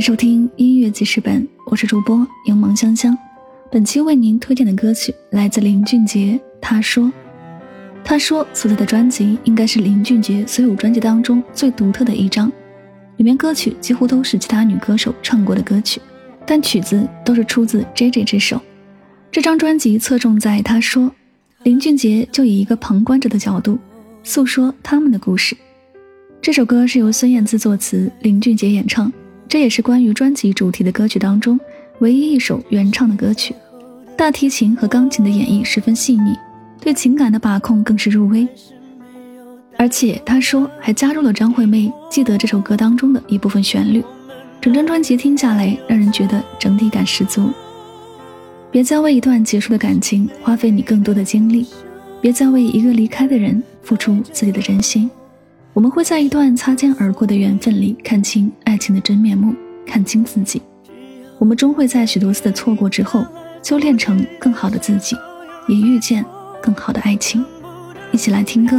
收听音乐记事本，我是主播柠檬香香。本期为您推荐的歌曲来自林俊杰。他说：“他说所在的专辑应该是林俊杰所有专辑当中最独特的一张，里面歌曲几乎都是其他女歌手唱过的歌曲，但曲子都是出自 J J 之手。这张专辑侧重在他说，林俊杰就以一个旁观者的角度诉说他们的故事。这首歌是由孙燕姿作词，林俊杰演唱。”这也是关于专辑主题的歌曲当中唯一一首原唱的歌曲，大提琴和钢琴的演绎十分细腻，对情感的把控更是入微。而且他说还加入了张惠妹《记得》这首歌当中的一部分旋律，整张专辑听下来让人觉得整体感十足。别再为一段结束的感情花费你更多的精力，别再为一个离开的人付出自己的真心。我们会在一段擦肩而过的缘分里看清爱情的真面目，看清自己。我们终会在许多次的错过之后，修炼成更好的自己，也遇见更好的爱情。一起来听歌。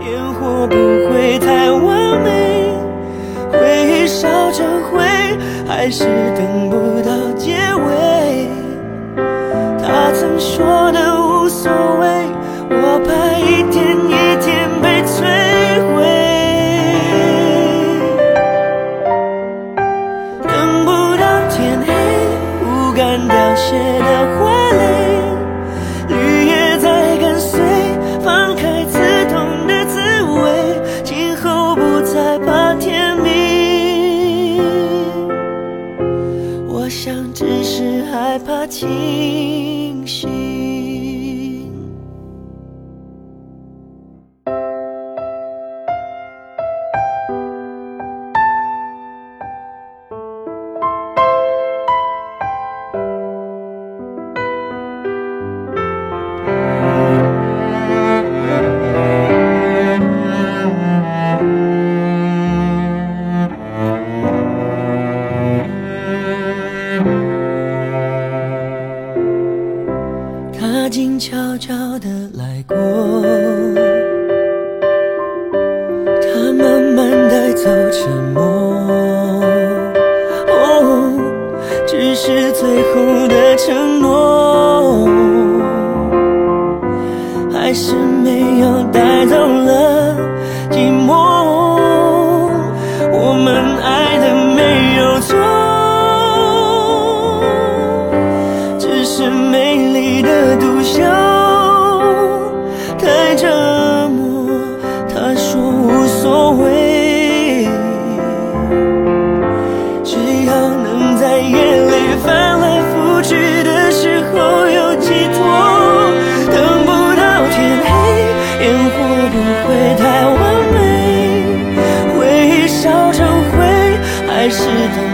烟火不会太完美，回忆烧成灰，还是等不到结尾。他曾说的害怕清后的承诺，还是等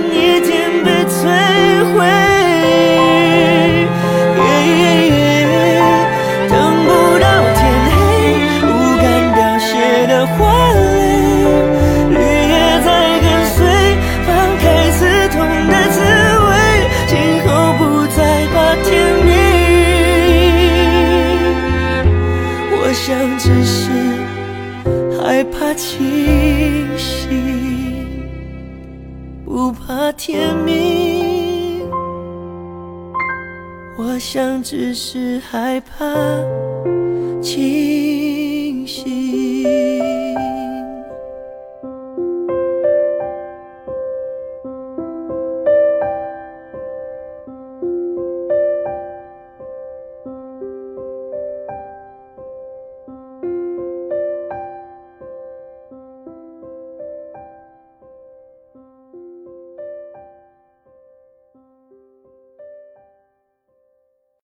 怕清醒，不怕天明。我想只是害怕清